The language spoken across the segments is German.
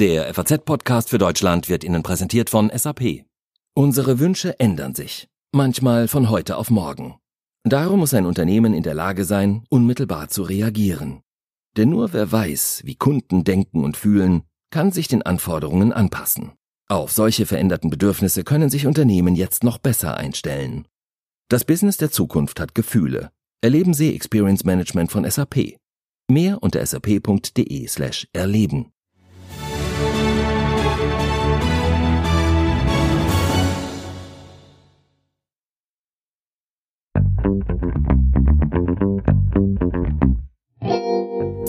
Der FAZ-Podcast für Deutschland wird Ihnen präsentiert von SAP. Unsere Wünsche ändern sich, manchmal von heute auf morgen. Darum muss ein Unternehmen in der Lage sein, unmittelbar zu reagieren. Denn nur wer weiß, wie Kunden denken und fühlen, kann sich den Anforderungen anpassen. Auf solche veränderten Bedürfnisse können sich Unternehmen jetzt noch besser einstellen. Das Business der Zukunft hat Gefühle. Erleben Sie Experience Management von SAP. Mehr unter sap.de slash erleben. Thank you.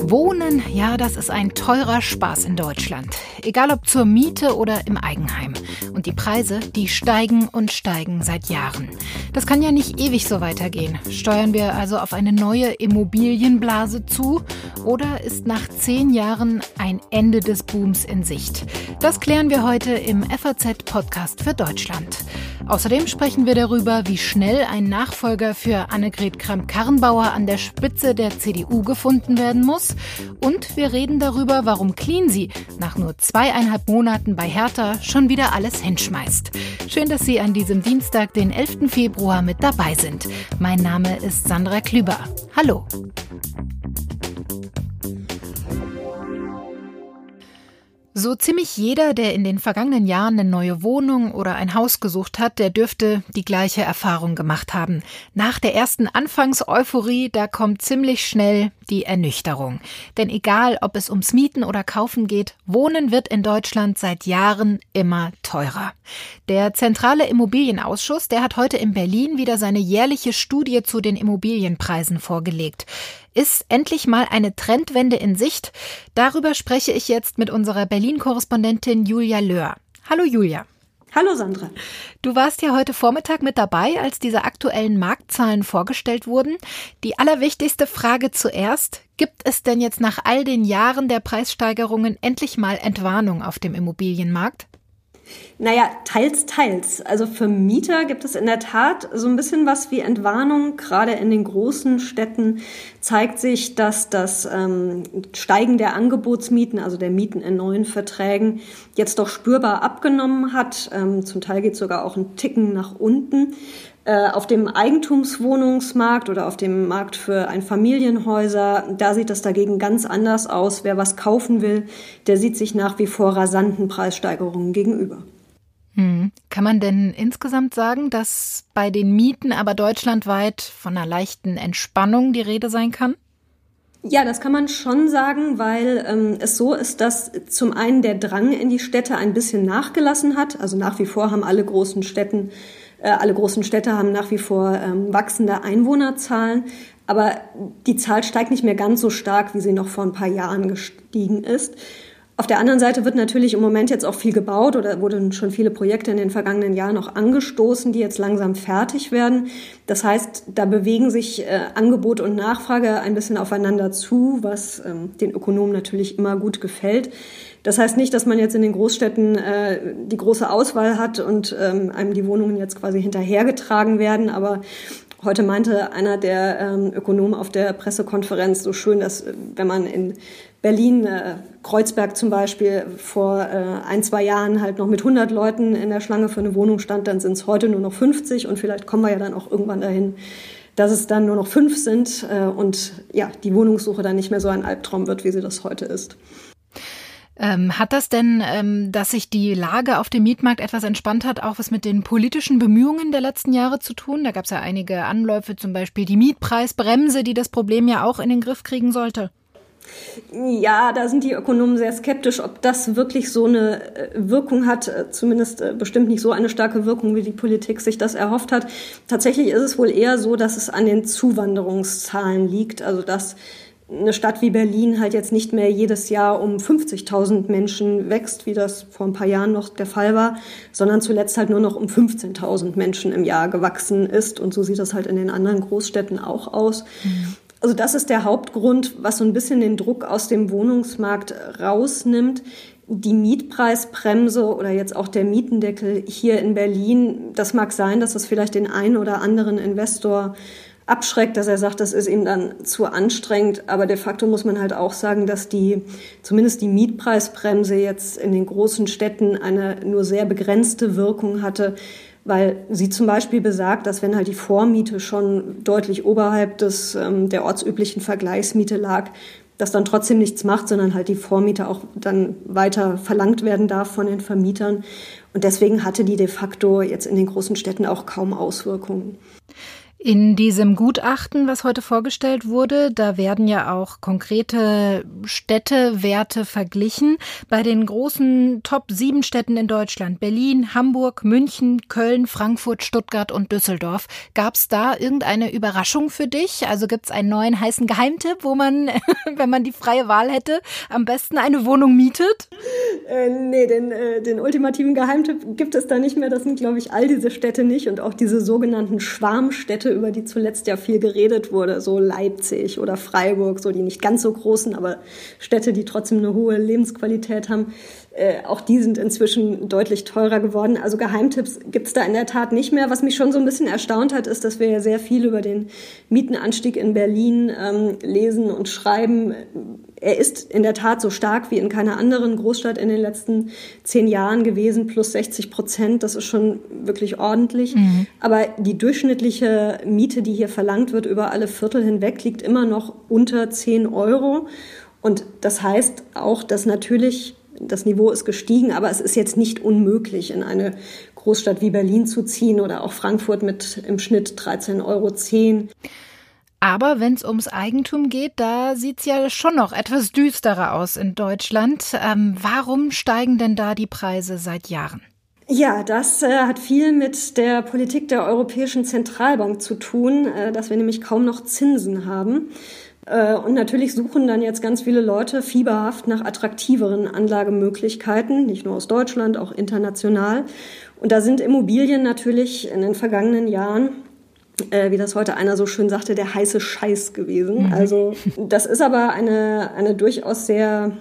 Wohnen, ja, das ist ein teurer Spaß in Deutschland. Egal ob zur Miete oder im Eigenheim. Und die Preise, die steigen und steigen seit Jahren. Das kann ja nicht ewig so weitergehen. Steuern wir also auf eine neue Immobilienblase zu? Oder ist nach zehn Jahren ein Ende des Booms in Sicht? Das klären wir heute im FAZ-Podcast für Deutschland. Außerdem sprechen wir darüber, wie schnell ein Nachfolger für Annegret Kramp-Karrenbauer an der Spitze der CDU gefunden werden muss. Und wir reden darüber, warum Cleansy nach nur zweieinhalb Monaten bei Hertha schon wieder alles hinschmeißt. Schön, dass Sie an diesem Dienstag, den 11. Februar, mit dabei sind. Mein Name ist Sandra Klüber. Hallo. So ziemlich jeder, der in den vergangenen Jahren eine neue Wohnung oder ein Haus gesucht hat, der dürfte die gleiche Erfahrung gemacht haben. Nach der ersten Anfangseuphorie, da kommt ziemlich schnell die Ernüchterung. Denn egal, ob es ums Mieten oder Kaufen geht, Wohnen wird in Deutschland seit Jahren immer teurer. Der Zentrale Immobilienausschuss, der hat heute in Berlin wieder seine jährliche Studie zu den Immobilienpreisen vorgelegt. Ist endlich mal eine Trendwende in Sicht? Darüber spreche ich jetzt mit unserer Berlin-Korrespondentin Julia Löhr. Hallo Julia. Hallo Sandra. Du warst ja heute Vormittag mit dabei, als diese aktuellen Marktzahlen vorgestellt wurden. Die allerwichtigste Frage zuerst. Gibt es denn jetzt nach all den Jahren der Preissteigerungen endlich mal Entwarnung auf dem Immobilienmarkt? Naja, teils, teils. Also für Mieter gibt es in der Tat so ein bisschen was wie Entwarnung. Gerade in den großen Städten zeigt sich, dass das ähm, Steigen der Angebotsmieten, also der Mieten in neuen Verträgen, jetzt doch spürbar abgenommen hat. Ähm, zum Teil geht sogar auch ein Ticken nach unten. Äh, auf dem Eigentumswohnungsmarkt oder auf dem Markt für Einfamilienhäuser, da sieht das dagegen ganz anders aus. Wer was kaufen will, der sieht sich nach wie vor rasanten Preissteigerungen gegenüber. Hm. Kann man denn insgesamt sagen, dass bei den Mieten aber deutschlandweit von einer leichten Entspannung die Rede sein kann? Ja, das kann man schon sagen, weil ähm, es so ist, dass zum einen der Drang in die Städte ein bisschen nachgelassen hat. Also nach wie vor haben alle großen Städten alle großen Städte haben nach wie vor ähm, wachsende Einwohnerzahlen, aber die Zahl steigt nicht mehr ganz so stark, wie sie noch vor ein paar Jahren gestiegen ist. Auf der anderen Seite wird natürlich im Moment jetzt auch viel gebaut oder wurden schon viele Projekte in den vergangenen Jahren auch angestoßen, die jetzt langsam fertig werden. Das heißt, da bewegen sich äh, Angebot und Nachfrage ein bisschen aufeinander zu, was ähm, den Ökonomen natürlich immer gut gefällt. Das heißt nicht, dass man jetzt in den Großstädten äh, die große Auswahl hat und ähm, einem die Wohnungen jetzt quasi hinterhergetragen werden, aber Heute meinte einer der ähm, Ökonomen auf der Pressekonferenz so schön, dass äh, wenn man in Berlin, äh, Kreuzberg zum Beispiel, vor äh, ein, zwei Jahren halt noch mit 100 Leuten in der Schlange für eine Wohnung stand, dann sind es heute nur noch 50 und vielleicht kommen wir ja dann auch irgendwann dahin, dass es dann nur noch fünf sind äh, und ja, die Wohnungssuche dann nicht mehr so ein Albtraum wird, wie sie das heute ist. Ähm, hat das denn, ähm, dass sich die Lage auf dem Mietmarkt etwas entspannt hat, auch was mit den politischen Bemühungen der letzten Jahre zu tun? Da gab es ja einige Anläufe, zum Beispiel die Mietpreisbremse, die das Problem ja auch in den Griff kriegen sollte. Ja, da sind die Ökonomen sehr skeptisch, ob das wirklich so eine äh, Wirkung hat, äh, zumindest äh, bestimmt nicht so eine starke Wirkung, wie die Politik sich das erhofft hat. Tatsächlich ist es wohl eher so, dass es an den Zuwanderungszahlen liegt, also dass eine Stadt wie Berlin halt jetzt nicht mehr jedes Jahr um 50.000 Menschen wächst, wie das vor ein paar Jahren noch der Fall war, sondern zuletzt halt nur noch um 15.000 Menschen im Jahr gewachsen ist. Und so sieht das halt in den anderen Großstädten auch aus. Mhm. Also das ist der Hauptgrund, was so ein bisschen den Druck aus dem Wohnungsmarkt rausnimmt. Die Mietpreisbremse oder jetzt auch der Mietendeckel hier in Berlin, das mag sein, dass das vielleicht den einen oder anderen Investor abschreckt, dass er sagt, das ist ihm dann zu anstrengend. Aber de facto muss man halt auch sagen, dass die, zumindest die Mietpreisbremse jetzt in den großen Städten eine nur sehr begrenzte Wirkung hatte, weil sie zum Beispiel besagt, dass wenn halt die Vormiete schon deutlich oberhalb des, ähm, der ortsüblichen Vergleichsmiete lag, das dann trotzdem nichts macht, sondern halt die Vormiete auch dann weiter verlangt werden darf von den Vermietern. Und deswegen hatte die de facto jetzt in den großen Städten auch kaum Auswirkungen. In diesem Gutachten, was heute vorgestellt wurde, da werden ja auch konkrete Städtewerte verglichen. Bei den großen Top 7 Städten in Deutschland, Berlin, Hamburg, München, Köln, Frankfurt, Stuttgart und Düsseldorf. Gab es da irgendeine Überraschung für dich? Also gibt es einen neuen heißen Geheimtipp, wo man, wenn man die freie Wahl hätte, am besten eine Wohnung mietet? Äh, nee, den, äh, den ultimativen Geheimtipp gibt es da nicht mehr. Das sind, glaube ich, all diese Städte nicht und auch diese sogenannten Schwarmstädte über die zuletzt ja viel geredet wurde, so Leipzig oder Freiburg, so die nicht ganz so großen, aber Städte, die trotzdem eine hohe Lebensqualität haben, äh, auch die sind inzwischen deutlich teurer geworden. Also Geheimtipps gibt es da in der Tat nicht mehr. Was mich schon so ein bisschen erstaunt hat, ist, dass wir ja sehr viel über den Mietenanstieg in Berlin ähm, lesen und schreiben. Er ist in der Tat so stark wie in keiner anderen Großstadt in den letzten zehn Jahren gewesen, plus 60 Prozent. Das ist schon wirklich ordentlich. Mhm. Aber die durchschnittliche Miete, die hier verlangt wird, über alle Viertel hinweg, liegt immer noch unter 10 Euro. Und das heißt auch, dass natürlich das Niveau ist gestiegen, aber es ist jetzt nicht unmöglich, in eine Großstadt wie Berlin zu ziehen oder auch Frankfurt mit im Schnitt 13,10 Euro. Aber wenn es ums Eigentum geht, da sieht es ja schon noch etwas düsterer aus in Deutschland. Ähm, warum steigen denn da die Preise seit Jahren? Ja, das äh, hat viel mit der Politik der Europäischen Zentralbank zu tun, äh, dass wir nämlich kaum noch Zinsen haben. Äh, und natürlich suchen dann jetzt ganz viele Leute fieberhaft nach attraktiveren Anlagemöglichkeiten, nicht nur aus Deutschland, auch international. Und da sind Immobilien natürlich in den vergangenen Jahren äh, wie das heute einer so schön sagte, der heiße Scheiß gewesen. Mhm. Also das ist aber eine, eine durchaus sehr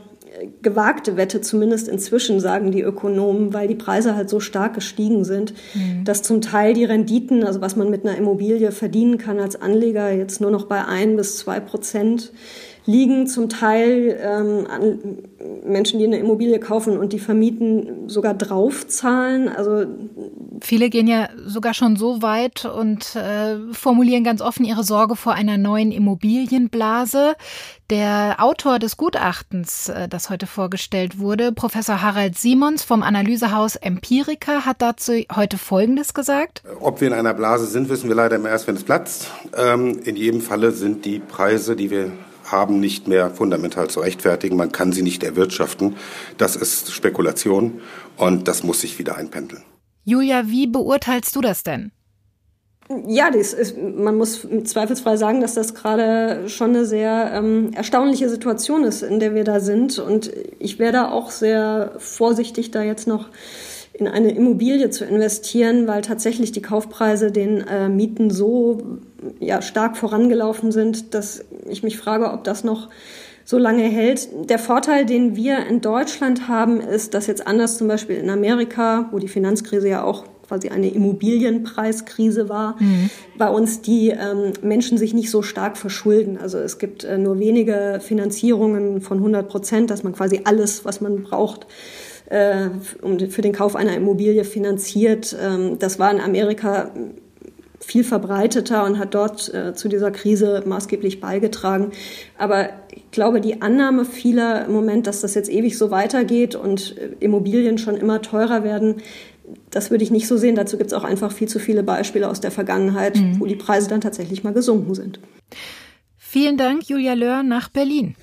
gewagte Wette, zumindest inzwischen, sagen die Ökonomen, weil die Preise halt so stark gestiegen sind, mhm. dass zum Teil die Renditen, also was man mit einer Immobilie verdienen kann als Anleger, jetzt nur noch bei ein bis zwei Prozent liegen zum Teil ähm, an Menschen, die eine Immobilie kaufen und die vermieten, sogar draufzahlen. Also viele gehen ja sogar schon so weit und äh, formulieren ganz offen ihre Sorge vor einer neuen Immobilienblase. Der Autor des Gutachtens, äh, das heute vorgestellt wurde, Professor Harald Simons vom Analysehaus Empirica, hat dazu heute Folgendes gesagt. Ob wir in einer Blase sind, wissen wir leider immer erst, wenn es platzt. Ähm, in jedem Falle sind die Preise, die wir haben, nicht mehr fundamental zu rechtfertigen. Man kann sie nicht erwirtschaften. Das ist Spekulation und das muss sich wieder einpendeln. Julia, wie beurteilst du das denn? Ja, das ist, man muss zweifelsfrei sagen, dass das gerade schon eine sehr ähm, erstaunliche Situation ist, in der wir da sind. Und ich wäre da auch sehr vorsichtig, da jetzt noch in eine Immobilie zu investieren, weil tatsächlich die Kaufpreise den äh, Mieten so ja, stark vorangelaufen sind, dass ich mich frage, ob das noch so lange hält. Der Vorteil, den wir in Deutschland haben, ist, dass jetzt anders zum Beispiel in Amerika, wo die Finanzkrise ja auch quasi eine Immobilienpreiskrise war, mhm. bei uns die ähm, Menschen sich nicht so stark verschulden. Also es gibt äh, nur wenige Finanzierungen von 100 Prozent, dass man quasi alles, was man braucht, äh, für den Kauf einer Immobilie finanziert. Ähm, das war in Amerika viel verbreiteter und hat dort äh, zu dieser Krise maßgeblich beigetragen. Aber ich glaube, die Annahme vieler im Moment, dass das jetzt ewig so weitergeht und äh, Immobilien schon immer teurer werden, das würde ich nicht so sehen. Dazu gibt es auch einfach viel zu viele Beispiele aus der Vergangenheit, mhm. wo die Preise dann tatsächlich mal gesunken sind. Vielen Dank, Julia Löhr, nach Berlin.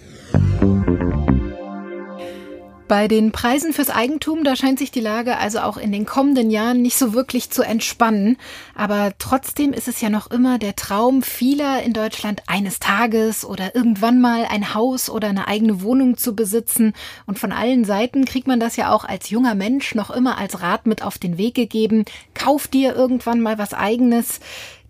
Bei den Preisen fürs Eigentum, da scheint sich die Lage also auch in den kommenden Jahren nicht so wirklich zu entspannen. Aber trotzdem ist es ja noch immer der Traum vieler in Deutschland, eines Tages oder irgendwann mal ein Haus oder eine eigene Wohnung zu besitzen. Und von allen Seiten kriegt man das ja auch als junger Mensch noch immer als Rat mit auf den Weg gegeben. Kauf dir irgendwann mal was eigenes.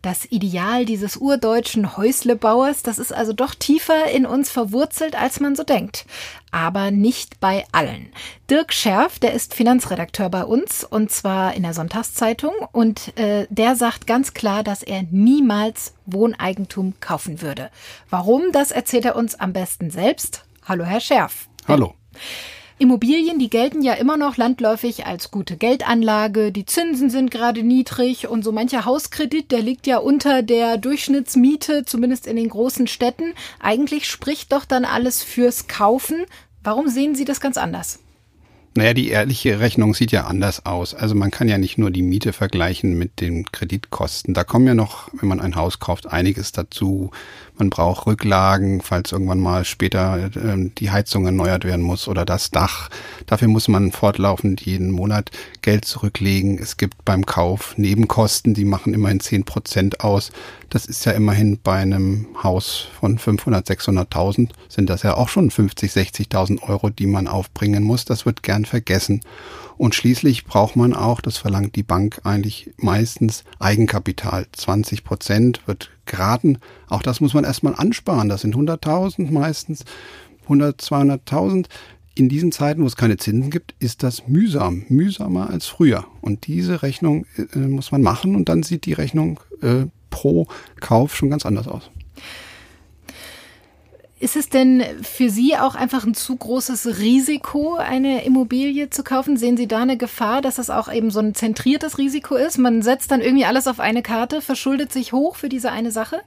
Das Ideal dieses urdeutschen Häuslebauers, das ist also doch tiefer in uns verwurzelt, als man so denkt. Aber nicht bei allen. Dirk Scherf, der ist Finanzredakteur bei uns und zwar in der Sonntagszeitung und äh, der sagt ganz klar, dass er niemals Wohneigentum kaufen würde. Warum, das erzählt er uns am besten selbst. Hallo, Herr Scherf. Hallo. Immobilien, die gelten ja immer noch landläufig als gute Geldanlage. Die Zinsen sind gerade niedrig und so mancher Hauskredit, der liegt ja unter der Durchschnittsmiete, zumindest in den großen Städten. Eigentlich spricht doch dann alles fürs Kaufen. Warum sehen Sie das ganz anders? Naja, die ehrliche Rechnung sieht ja anders aus. Also man kann ja nicht nur die Miete vergleichen mit den Kreditkosten. Da kommen ja noch, wenn man ein Haus kauft, einiges dazu. Man braucht Rücklagen, falls irgendwann mal später äh, die Heizung erneuert werden muss oder das Dach. Dafür muss man fortlaufend jeden Monat Geld zurücklegen. Es gibt beim Kauf Nebenkosten, die machen immerhin zehn Prozent aus. Das ist ja immerhin bei einem Haus von 500, 600.000 sind das ja auch schon 50, 60.000 Euro, die man aufbringen muss. Das wird gern vergessen. Und schließlich braucht man auch, das verlangt die Bank eigentlich meistens, Eigenkapital. 20 Prozent wird geraten. Auch das muss man erstmal ansparen. Das sind 100.000 meistens, 100, 200.000. In diesen Zeiten, wo es keine Zinsen gibt, ist das mühsam, mühsamer als früher. Und diese Rechnung äh, muss man machen und dann sieht die Rechnung äh, pro Kauf schon ganz anders aus. Ist es denn für Sie auch einfach ein zu großes Risiko, eine Immobilie zu kaufen? Sehen Sie da eine Gefahr, dass das auch eben so ein zentriertes Risiko ist? Man setzt dann irgendwie alles auf eine Karte, verschuldet sich hoch für diese eine Sache?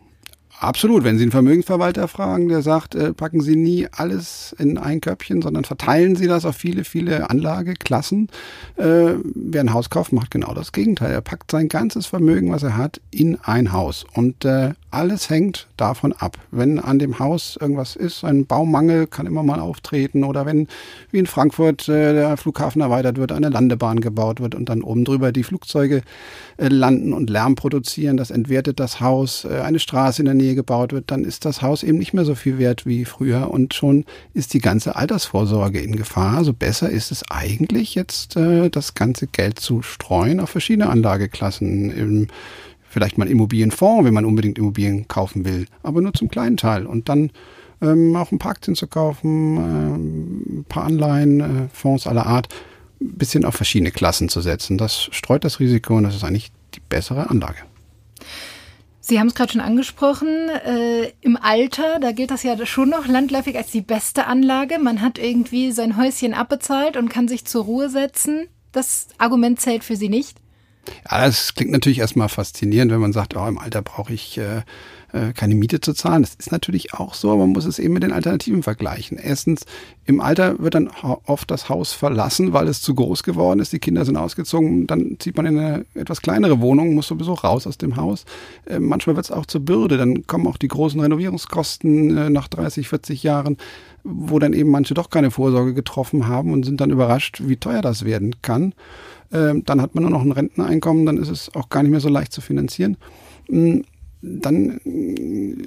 Absolut. Wenn Sie einen Vermögensverwalter fragen, der sagt, äh, packen Sie nie alles in ein Köpfchen, sondern verteilen Sie das auf viele, viele Anlageklassen. Äh, wer ein Haus kauft, macht genau das Gegenteil. Er packt sein ganzes Vermögen, was er hat, in ein Haus. Und äh, alles hängt davon ab. Wenn an dem Haus irgendwas ist, ein Baumangel kann immer mal auftreten oder wenn, wie in Frankfurt, der Flughafen erweitert wird, eine Landebahn gebaut wird und dann oben drüber die Flugzeuge landen und Lärm produzieren, das entwertet das Haus, eine Straße in der Nähe gebaut wird, dann ist das Haus eben nicht mehr so viel wert wie früher und schon ist die ganze Altersvorsorge in Gefahr. Also besser ist es eigentlich jetzt, äh, das ganze Geld zu streuen auf verschiedene Anlageklassen. Vielleicht mal Immobilienfonds, wenn man unbedingt Immobilien kaufen will, aber nur zum kleinen Teil. Und dann ähm, auch ein paar Aktien zu kaufen, äh, ein paar Anleihen, äh, Fonds aller Art, ein bisschen auf verschiedene Klassen zu setzen. Das streut das Risiko und das ist eigentlich die bessere Anlage. Sie haben es gerade schon angesprochen, äh, im Alter, da gilt das ja schon noch landläufig als die beste Anlage. Man hat irgendwie sein Häuschen abbezahlt und kann sich zur Ruhe setzen. Das Argument zählt für Sie nicht? Ja, das klingt natürlich erstmal faszinierend, wenn man sagt, oh, im Alter brauche ich äh, äh, keine Miete zu zahlen. Das ist natürlich auch so, aber man muss es eben mit den Alternativen vergleichen. Erstens, im Alter wird dann oft das Haus verlassen, weil es zu groß geworden ist. Die Kinder sind ausgezogen. Dann zieht man in eine etwas kleinere Wohnung, muss sowieso raus aus dem Haus. Äh, manchmal wird es auch zur Bürde. Dann kommen auch die großen Renovierungskosten äh, nach 30, 40 Jahren, wo dann eben manche doch keine Vorsorge getroffen haben und sind dann überrascht, wie teuer das werden kann. Ähm, dann hat man nur noch ein Renteneinkommen, dann ist es auch gar nicht mehr so leicht zu finanzieren. Dann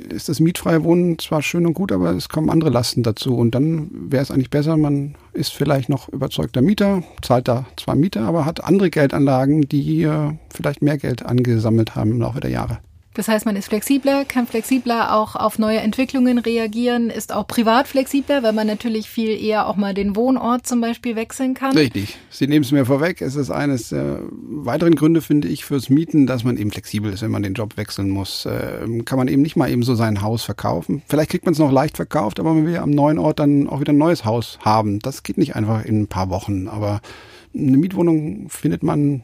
ist das mietfreie Wohnen zwar schön und gut, aber es kommen andere Lasten dazu. Und dann wäre es eigentlich besser, man ist vielleicht noch überzeugter Mieter, zahlt da zwar Miete, aber hat andere Geldanlagen, die äh, vielleicht mehr Geld angesammelt haben im Laufe der Jahre. Das heißt, man ist flexibler, kann flexibler auch auf neue Entwicklungen reagieren, ist auch privat flexibler, weil man natürlich viel eher auch mal den Wohnort zum Beispiel wechseln kann. Richtig. Sie nehmen es mir vorweg. Es ist eines der weiteren Gründe, finde ich, fürs Mieten, dass man eben flexibel ist, wenn man den Job wechseln muss. Äh, kann man eben nicht mal eben so sein Haus verkaufen. Vielleicht kriegt man es noch leicht verkauft, aber man will ja am neuen Ort dann auch wieder ein neues Haus haben. Das geht nicht einfach in ein paar Wochen. Aber eine Mietwohnung findet man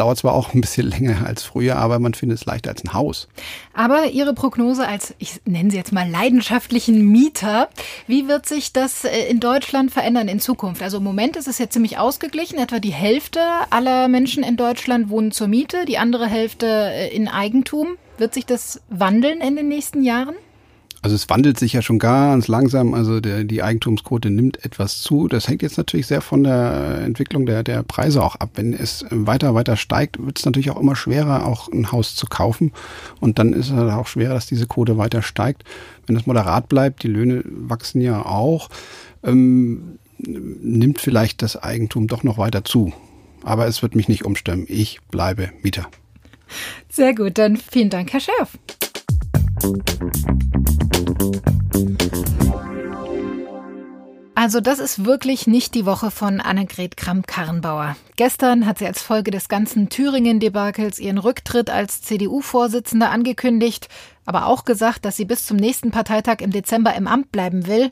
Dauert zwar auch ein bisschen länger als früher, aber man findet es leichter als ein Haus. Aber Ihre Prognose als, ich nenne sie jetzt mal leidenschaftlichen Mieter, wie wird sich das äh, in Deutschland verändern in Zukunft? Also im Moment ist es ja ziemlich ausgeglichen. Etwa die Hälfte aller Menschen in Deutschland wohnen zur Miete, die andere Hälfte äh, in Eigentum. Wird sich das wandeln in den nächsten Jahren? Also es wandelt sich ja schon ganz langsam, also der, die Eigentumsquote nimmt etwas zu. Das hängt jetzt natürlich sehr von der Entwicklung der, der Preise auch ab. Wenn es weiter, weiter steigt, wird es natürlich auch immer schwerer, auch ein Haus zu kaufen. Und dann ist es halt auch schwerer, dass diese Quote weiter steigt. Wenn es moderat bleibt, die Löhne wachsen ja auch, ähm, nimmt vielleicht das Eigentum doch noch weiter zu. Aber es wird mich nicht umstimmen. Ich bleibe Mieter. Sehr gut, dann vielen Dank, Herr Schärf. Also das ist wirklich nicht die Woche von Annegret Kramp-Karrenbauer. Gestern hat sie als Folge des ganzen Thüringen-Debakels ihren Rücktritt als CDU-Vorsitzende angekündigt, aber auch gesagt, dass sie bis zum nächsten Parteitag im Dezember im Amt bleiben will.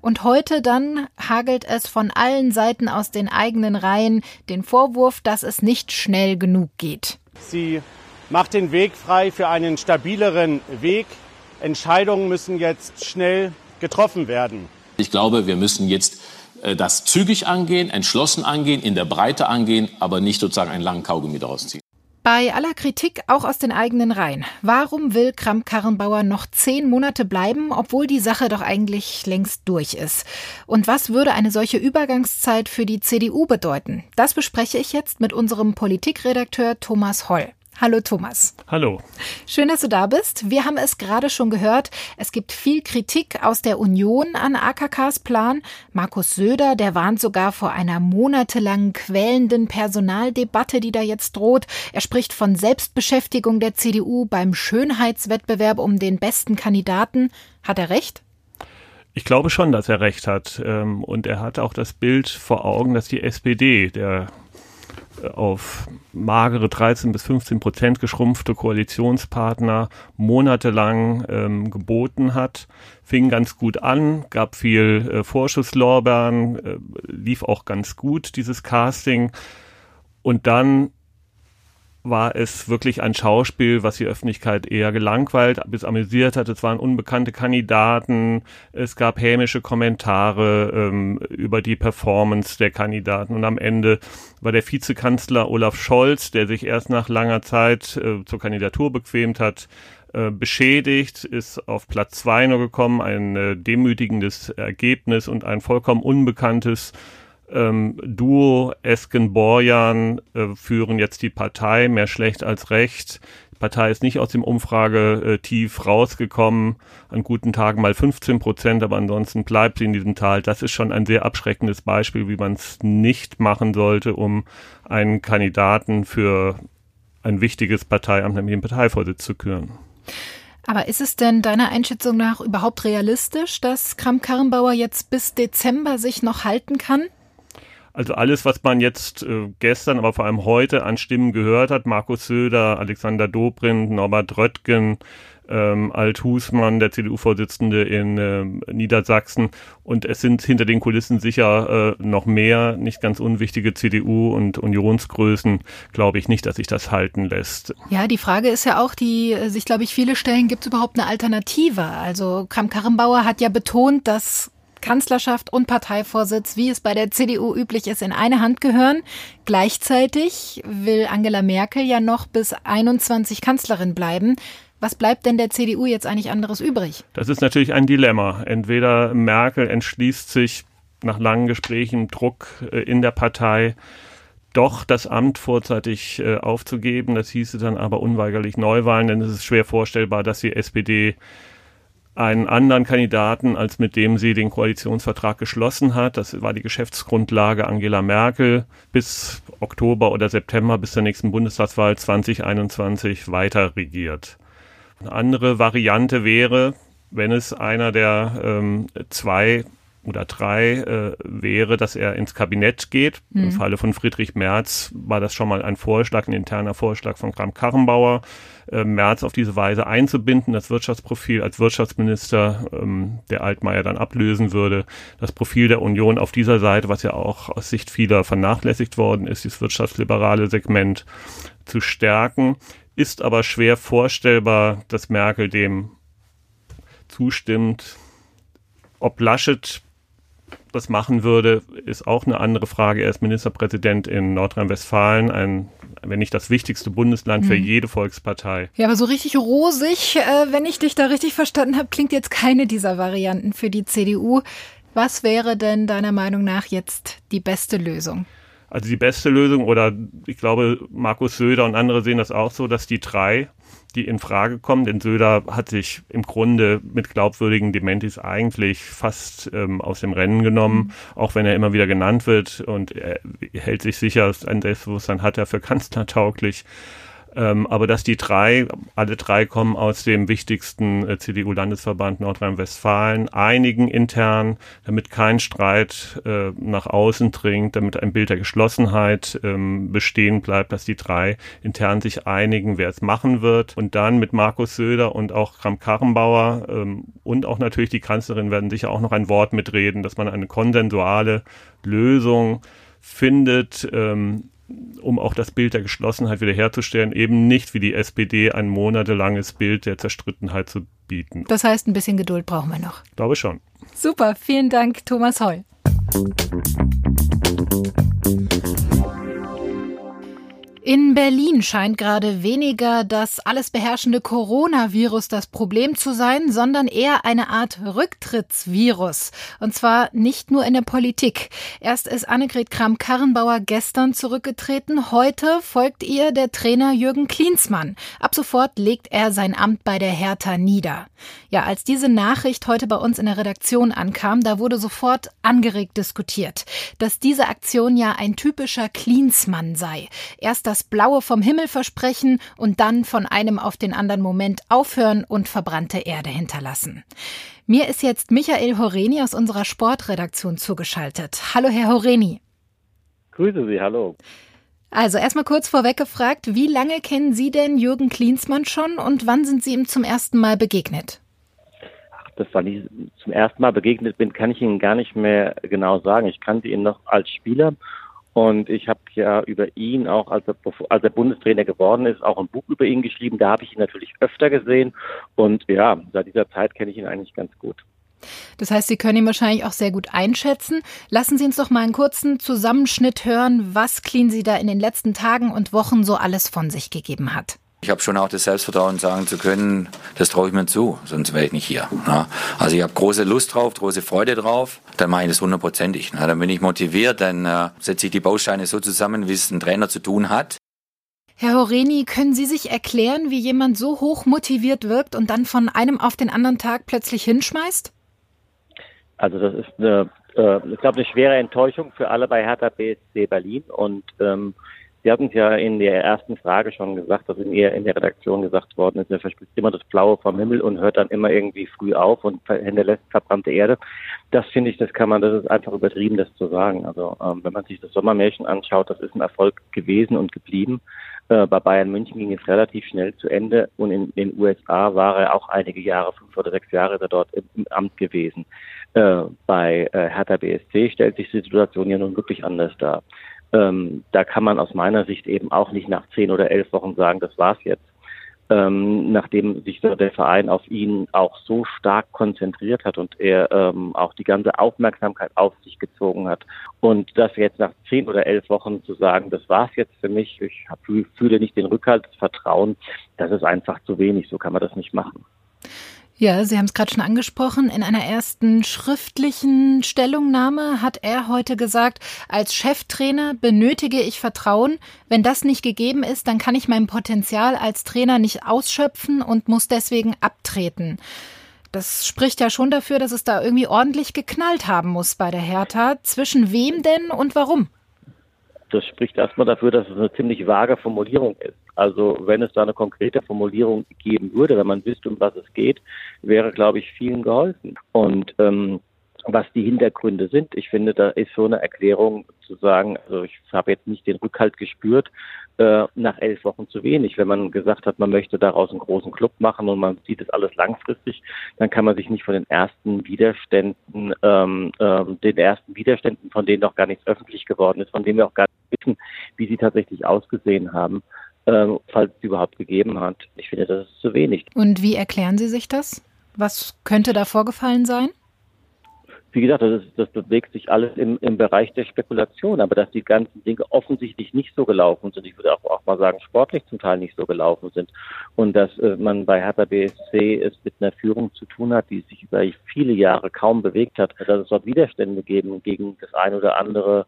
Und heute dann hagelt es von allen Seiten aus den eigenen Reihen den Vorwurf, dass es nicht schnell genug geht. Sie macht den Weg frei für einen stabileren Weg. Entscheidungen müssen jetzt schnell getroffen werden. Ich glaube, wir müssen jetzt äh, das zügig angehen, entschlossen angehen, in der Breite angehen, aber nicht sozusagen einen langen Kaugummi daraus ziehen. Bei aller Kritik auch aus den eigenen Reihen. Warum will Kramp-Karrenbauer noch zehn Monate bleiben, obwohl die Sache doch eigentlich längst durch ist? Und was würde eine solche Übergangszeit für die CDU bedeuten? Das bespreche ich jetzt mit unserem Politikredakteur Thomas Holl. Hallo Thomas. Hallo. Schön, dass du da bist. Wir haben es gerade schon gehört. Es gibt viel Kritik aus der Union an AKKs Plan. Markus Söder, der warnt sogar vor einer monatelangen quälenden Personaldebatte, die da jetzt droht. Er spricht von Selbstbeschäftigung der CDU beim Schönheitswettbewerb um den besten Kandidaten. Hat er recht? Ich glaube schon, dass er recht hat. Ähm, und er hat auch das Bild vor Augen, dass die SPD, der auf magere 13 bis 15 Prozent geschrumpfte Koalitionspartner monatelang ähm, geboten hat. Fing ganz gut an, gab viel äh, Vorschusslorbeeren, äh, lief auch ganz gut, dieses Casting. Und dann war es wirklich ein Schauspiel, was die Öffentlichkeit eher gelangweilt bis amüsiert hat. Es waren unbekannte Kandidaten, es gab hämische Kommentare ähm, über die Performance der Kandidaten. Und am Ende war der Vizekanzler Olaf Scholz, der sich erst nach langer Zeit äh, zur Kandidatur bequemt hat, äh, beschädigt, ist auf Platz zwei nur gekommen, ein äh, demütigendes Ergebnis und ein vollkommen unbekanntes ähm, Duo Esken-Borjan äh, führen jetzt die Partei, mehr schlecht als recht. Die Partei ist nicht aus dem Umfragetief rausgekommen, an guten Tagen mal 15 Prozent, aber ansonsten bleibt sie in diesem Tal. Das ist schon ein sehr abschreckendes Beispiel, wie man es nicht machen sollte, um einen Kandidaten für ein wichtiges Parteiamt, nämlich den Parteivorsitz zu küren. Aber ist es denn deiner Einschätzung nach überhaupt realistisch, dass Kramp-Karrenbauer jetzt bis Dezember sich noch halten kann? Also alles, was man jetzt äh, gestern, aber vor allem heute an Stimmen gehört hat, Markus Söder, Alexander Dobrindt, Norbert Röttgen, ähm, Alt Husmann, der CDU-Vorsitzende in äh, Niedersachsen. Und es sind hinter den Kulissen sicher äh, noch mehr nicht ganz unwichtige CDU- und Unionsgrößen. Glaube ich nicht, dass sich das halten lässt. Ja, die Frage ist ja auch, die äh, sich, glaube ich, viele stellen, gibt es überhaupt eine Alternative? Also Kram-Karrenbauer hat ja betont, dass Kanzlerschaft und Parteivorsitz, wie es bei der CDU üblich ist, in eine Hand gehören. Gleichzeitig will Angela Merkel ja noch bis 21 Kanzlerin bleiben. Was bleibt denn der CDU jetzt eigentlich anderes übrig? Das ist natürlich ein Dilemma. Entweder Merkel entschließt sich nach langen Gesprächen, Druck äh, in der Partei, doch das Amt vorzeitig äh, aufzugeben. Das hieße dann aber unweigerlich Neuwahlen, denn es ist schwer vorstellbar, dass die SPD einen anderen Kandidaten, als mit dem sie den Koalitionsvertrag geschlossen hat. Das war die Geschäftsgrundlage Angela Merkel bis Oktober oder September bis zur nächsten Bundestagswahl 2021 weiter regiert. Eine andere Variante wäre, wenn es einer der ähm, zwei oder drei äh, wäre, dass er ins Kabinett geht. Mhm. Im Falle von Friedrich Merz war das schon mal ein Vorschlag, ein interner Vorschlag von Kram-Karrenbauer, äh, Merz auf diese Weise einzubinden, das Wirtschaftsprofil als Wirtschaftsminister, ähm, der Altmaier dann ablösen würde, das Profil der Union auf dieser Seite, was ja auch aus Sicht vieler vernachlässigt worden ist, dieses wirtschaftsliberale Segment zu stärken, ist aber schwer vorstellbar, dass Merkel dem zustimmt. Ob Laschet das machen würde, ist auch eine andere Frage. Er ist Ministerpräsident in Nordrhein-Westfalen, ein, wenn nicht das wichtigste Bundesland mhm. für jede Volkspartei. Ja, aber so richtig rosig, äh, wenn ich dich da richtig verstanden habe, klingt jetzt keine dieser Varianten für die CDU. Was wäre denn deiner Meinung nach jetzt die beste Lösung? Also die beste Lösung, oder ich glaube, Markus Söder und andere sehen das auch so, dass die drei die in Frage kommen, denn Söder hat sich im Grunde mit glaubwürdigen Dementis eigentlich fast ähm, aus dem Rennen genommen, mhm. auch wenn er immer wieder genannt wird und er hält sich sicher, ein Selbstbewusstsein hat er für kanzlertauglich. Ähm, aber dass die drei, alle drei kommen aus dem wichtigsten äh, CDU-Landesverband Nordrhein-Westfalen, einigen intern, damit kein Streit äh, nach außen dringt, damit ein Bild der Geschlossenheit ähm, bestehen bleibt, dass die drei intern sich einigen, wer es machen wird. Und dann mit Markus Söder und auch Kram-Karrenbauer ähm, und auch natürlich die Kanzlerin werden sicher auch noch ein Wort mitreden, dass man eine konsensuale Lösung findet, ähm, um auch das Bild der Geschlossenheit wiederherzustellen, eben nicht wie die SPD ein monatelanges Bild der Zerstrittenheit zu bieten. Das heißt, ein bisschen Geduld brauchen wir noch. Glaube schon. Super, vielen Dank, Thomas Heul. In Berlin scheint gerade weniger das alles beherrschende Coronavirus das Problem zu sein, sondern eher eine Art Rücktrittsvirus. Und zwar nicht nur in der Politik. Erst ist Annegret Kramp-Karrenbauer gestern zurückgetreten. Heute folgt ihr der Trainer Jürgen Klinsmann. Ab sofort legt er sein Amt bei der Hertha nieder. Ja, als diese Nachricht heute bei uns in der Redaktion ankam, da wurde sofort angeregt diskutiert, dass diese Aktion ja ein typischer Klinsmann sei. Erst das das Blaue vom Himmel versprechen und dann von einem auf den anderen Moment aufhören und verbrannte Erde hinterlassen. Mir ist jetzt Michael Horeni aus unserer Sportredaktion zugeschaltet. Hallo, Herr Horeni. Grüße Sie, hallo. Also erstmal kurz vorweg gefragt, wie lange kennen Sie denn Jürgen Klinsmann schon und wann sind Sie ihm zum ersten Mal begegnet? Ach, das war nicht zum ersten Mal begegnet bin, kann ich Ihnen gar nicht mehr genau sagen. Ich kannte ihn noch als Spieler und ich habe ja über ihn auch, als er, als er Bundestrainer geworden ist, auch ein Buch über ihn geschrieben. Da habe ich ihn natürlich öfter gesehen. Und ja, seit dieser Zeit kenne ich ihn eigentlich ganz gut. Das heißt, Sie können ihn wahrscheinlich auch sehr gut einschätzen. Lassen Sie uns doch mal einen kurzen Zusammenschnitt hören, was Clean Sie da in den letzten Tagen und Wochen so alles von sich gegeben hat. Ich habe schon auch das Selbstvertrauen, sagen zu können, das traue ich mir zu, sonst wäre ich nicht hier. Ne? Also ich habe große Lust drauf, große Freude drauf, dann mache ich das hundertprozentig. Ne? Dann bin ich motiviert, dann äh, setze ich die Bausteine so zusammen, wie es ein Trainer zu tun hat. Herr Horeni, können Sie sich erklären, wie jemand so hoch motiviert wirkt und dann von einem auf den anderen Tag plötzlich hinschmeißt? Also das ist eine, äh, ich glaube, eine schwere Enttäuschung für alle bei Hertha BSC Berlin und ähm, Sie hatten es ja in der ersten Frage schon gesagt, dass in, ihr, in der Redaktion gesagt worden ist, er verspricht immer das Blaue vom Himmel und hört dann immer irgendwie früh auf und hinterlässt verbrannte Erde. Das finde ich, das kann man, das ist einfach übertrieben, das zu sagen. Also ähm, wenn man sich das Sommermärchen anschaut, das ist ein Erfolg gewesen und geblieben. Äh, bei Bayern München ging es relativ schnell zu Ende und in den USA war er auch einige Jahre, fünf oder sechs Jahre er dort im, im Amt gewesen. Äh, bei äh, Hertha BSC stellt sich die Situation ja nun wirklich anders dar. Ähm, da kann man aus meiner Sicht eben auch nicht nach zehn oder elf Wochen sagen, das war's jetzt. Ähm, nachdem sich der Verein auf ihn auch so stark konzentriert hat und er ähm, auch die ganze Aufmerksamkeit auf sich gezogen hat. Und das jetzt nach zehn oder elf Wochen zu sagen, das war's jetzt für mich, ich hab, fühle nicht den Rückhalt, das Vertrauen, das ist einfach zu wenig, so kann man das nicht machen. Ja, Sie haben es gerade schon angesprochen. In einer ersten schriftlichen Stellungnahme hat er heute gesagt, als Cheftrainer benötige ich Vertrauen. Wenn das nicht gegeben ist, dann kann ich mein Potenzial als Trainer nicht ausschöpfen und muss deswegen abtreten. Das spricht ja schon dafür, dass es da irgendwie ordentlich geknallt haben muss bei der Hertha. Zwischen wem denn und warum? Das spricht erstmal dafür, dass es eine ziemlich vage Formulierung ist. Also wenn es da eine konkrete Formulierung geben würde, wenn man wüsste, um was es geht, wäre, glaube ich, vielen geholfen. Und ähm, was die Hintergründe sind. Ich finde, da ist so eine Erklärung zu sagen, also ich habe jetzt nicht den Rückhalt gespürt, äh, nach elf Wochen zu wenig. Wenn man gesagt hat, man möchte daraus einen großen Club machen und man sieht es alles langfristig, dann kann man sich nicht von den ersten Widerständen, ähm, ähm, den ersten Widerständen, von denen noch gar nichts öffentlich geworden ist, von denen wir auch gar nicht wissen, wie sie tatsächlich ausgesehen haben, falls es überhaupt gegeben hat. Ich finde, das ist zu wenig. Und wie erklären Sie sich das? Was könnte da vorgefallen sein? Wie gesagt, das, ist, das bewegt sich alles im, im Bereich der Spekulation, aber dass die ganzen Dinge offensichtlich nicht so gelaufen sind, ich würde auch, auch mal sagen, sportlich zum Teil nicht so gelaufen sind und dass äh, man bei Hertha BSC es mit einer Führung zu tun hat, die sich über viele Jahre kaum bewegt hat, dass es dort Widerstände geben gegen das ein oder andere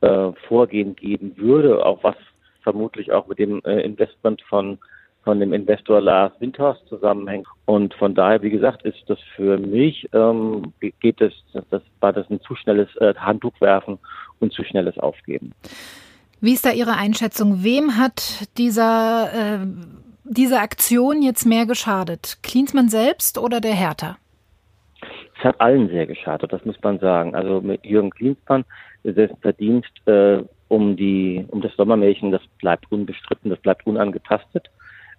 äh, Vorgehen geben würde, auch was vermutlich auch mit dem äh, Investment von von dem Investor Lars Windhorst zusammenhängt. Und von daher, wie gesagt, ist das für mich, ähm, geht das, das, war das ein zu schnelles äh, Handtuch werfen und zu schnelles Aufgeben. Wie ist da Ihre Einschätzung? Wem hat dieser, äh, diese Aktion jetzt mehr geschadet? Klinsmann selbst oder der Hertha? Es hat allen sehr geschadet, das muss man sagen. Also mit Jürgen Klinsmann, dessen Verdienst äh, um die um das Sommermärchen, das bleibt unbestritten, das bleibt unangetastet.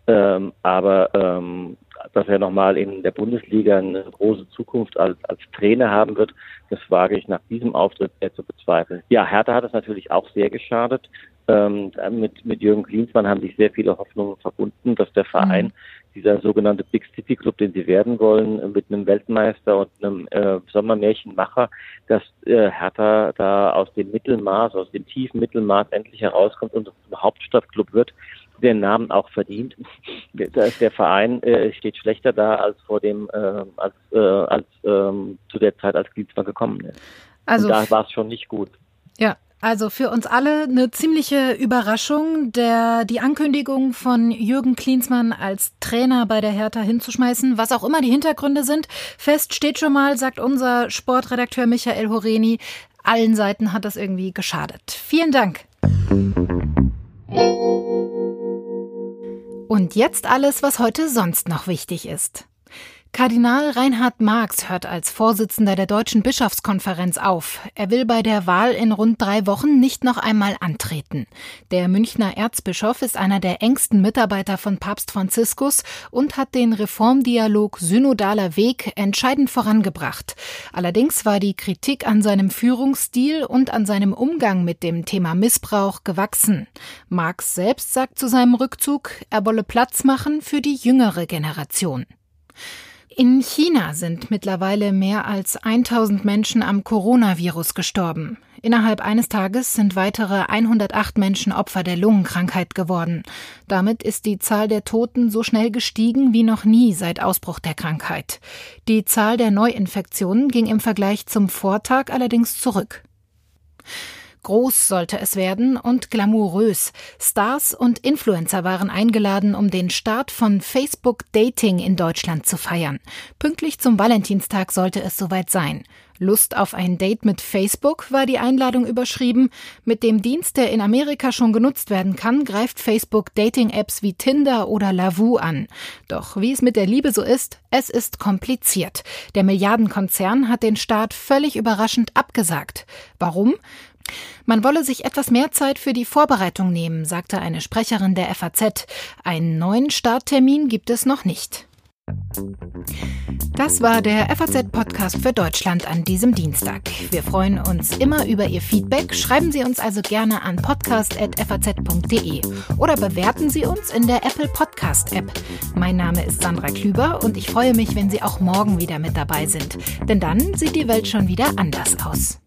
Ähm, aber ähm, dass er nochmal in der Bundesliga eine große Zukunft als, als Trainer haben wird, das wage ich nach diesem Auftritt sehr zu bezweifeln. Ja, Hertha hat es natürlich auch sehr geschadet. Ähm, mit, mit Jürgen Klinsmann haben sich sehr viele Hoffnungen verbunden, dass der Verein, mhm. dieser sogenannte Big City Club, den sie werden wollen, mit einem Weltmeister und einem äh, Sommermärchenmacher, dass äh, Hertha da aus dem Mittelmaß, aus dem tiefen Mittelmaß endlich herauskommt und zum Hauptstadtclub wird den Namen auch verdient. Der Verein äh, steht schlechter da als vor dem, äh, als, äh, als ähm, zu der Zeit, als Klinsmann gekommen ist. Also Und da war es schon nicht gut. Ja, also für uns alle eine ziemliche Überraschung, der, die Ankündigung von Jürgen Klinsmann als Trainer bei der Hertha hinzuschmeißen, was auch immer die Hintergründe sind. Fest steht schon mal, sagt unser Sportredakteur Michael Horeni, allen Seiten hat das irgendwie geschadet. Vielen Dank. Und jetzt alles, was heute sonst noch wichtig ist. Kardinal Reinhard Marx hört als Vorsitzender der Deutschen Bischofskonferenz auf. Er will bei der Wahl in rund drei Wochen nicht noch einmal antreten. Der Münchner Erzbischof ist einer der engsten Mitarbeiter von Papst Franziskus und hat den Reformdialog Synodaler Weg entscheidend vorangebracht. Allerdings war die Kritik an seinem Führungsstil und an seinem Umgang mit dem Thema Missbrauch gewachsen. Marx selbst sagt zu seinem Rückzug, er wolle Platz machen für die jüngere Generation. In China sind mittlerweile mehr als 1000 Menschen am Coronavirus gestorben. Innerhalb eines Tages sind weitere 108 Menschen Opfer der Lungenkrankheit geworden. Damit ist die Zahl der Toten so schnell gestiegen wie noch nie seit Ausbruch der Krankheit. Die Zahl der Neuinfektionen ging im Vergleich zum Vortag allerdings zurück. Groß sollte es werden und glamourös. Stars und Influencer waren eingeladen, um den Start von Facebook Dating in Deutschland zu feiern. Pünktlich zum Valentinstag sollte es soweit sein. Lust auf ein Date mit Facebook war die Einladung überschrieben. Mit dem Dienst, der in Amerika schon genutzt werden kann, greift Facebook Dating-Apps wie Tinder oder Lavu an. Doch wie es mit der Liebe so ist, es ist kompliziert. Der Milliardenkonzern hat den Start völlig überraschend abgesagt. Warum? Man wolle sich etwas mehr Zeit für die Vorbereitung nehmen, sagte eine Sprecherin der FAZ. Einen neuen Starttermin gibt es noch nicht. Das war der FAZ-Podcast für Deutschland an diesem Dienstag. Wir freuen uns immer über Ihr Feedback. Schreiben Sie uns also gerne an podcast.faz.de oder bewerten Sie uns in der Apple Podcast-App. Mein Name ist Sandra Klüber und ich freue mich, wenn Sie auch morgen wieder mit dabei sind. Denn dann sieht die Welt schon wieder anders aus.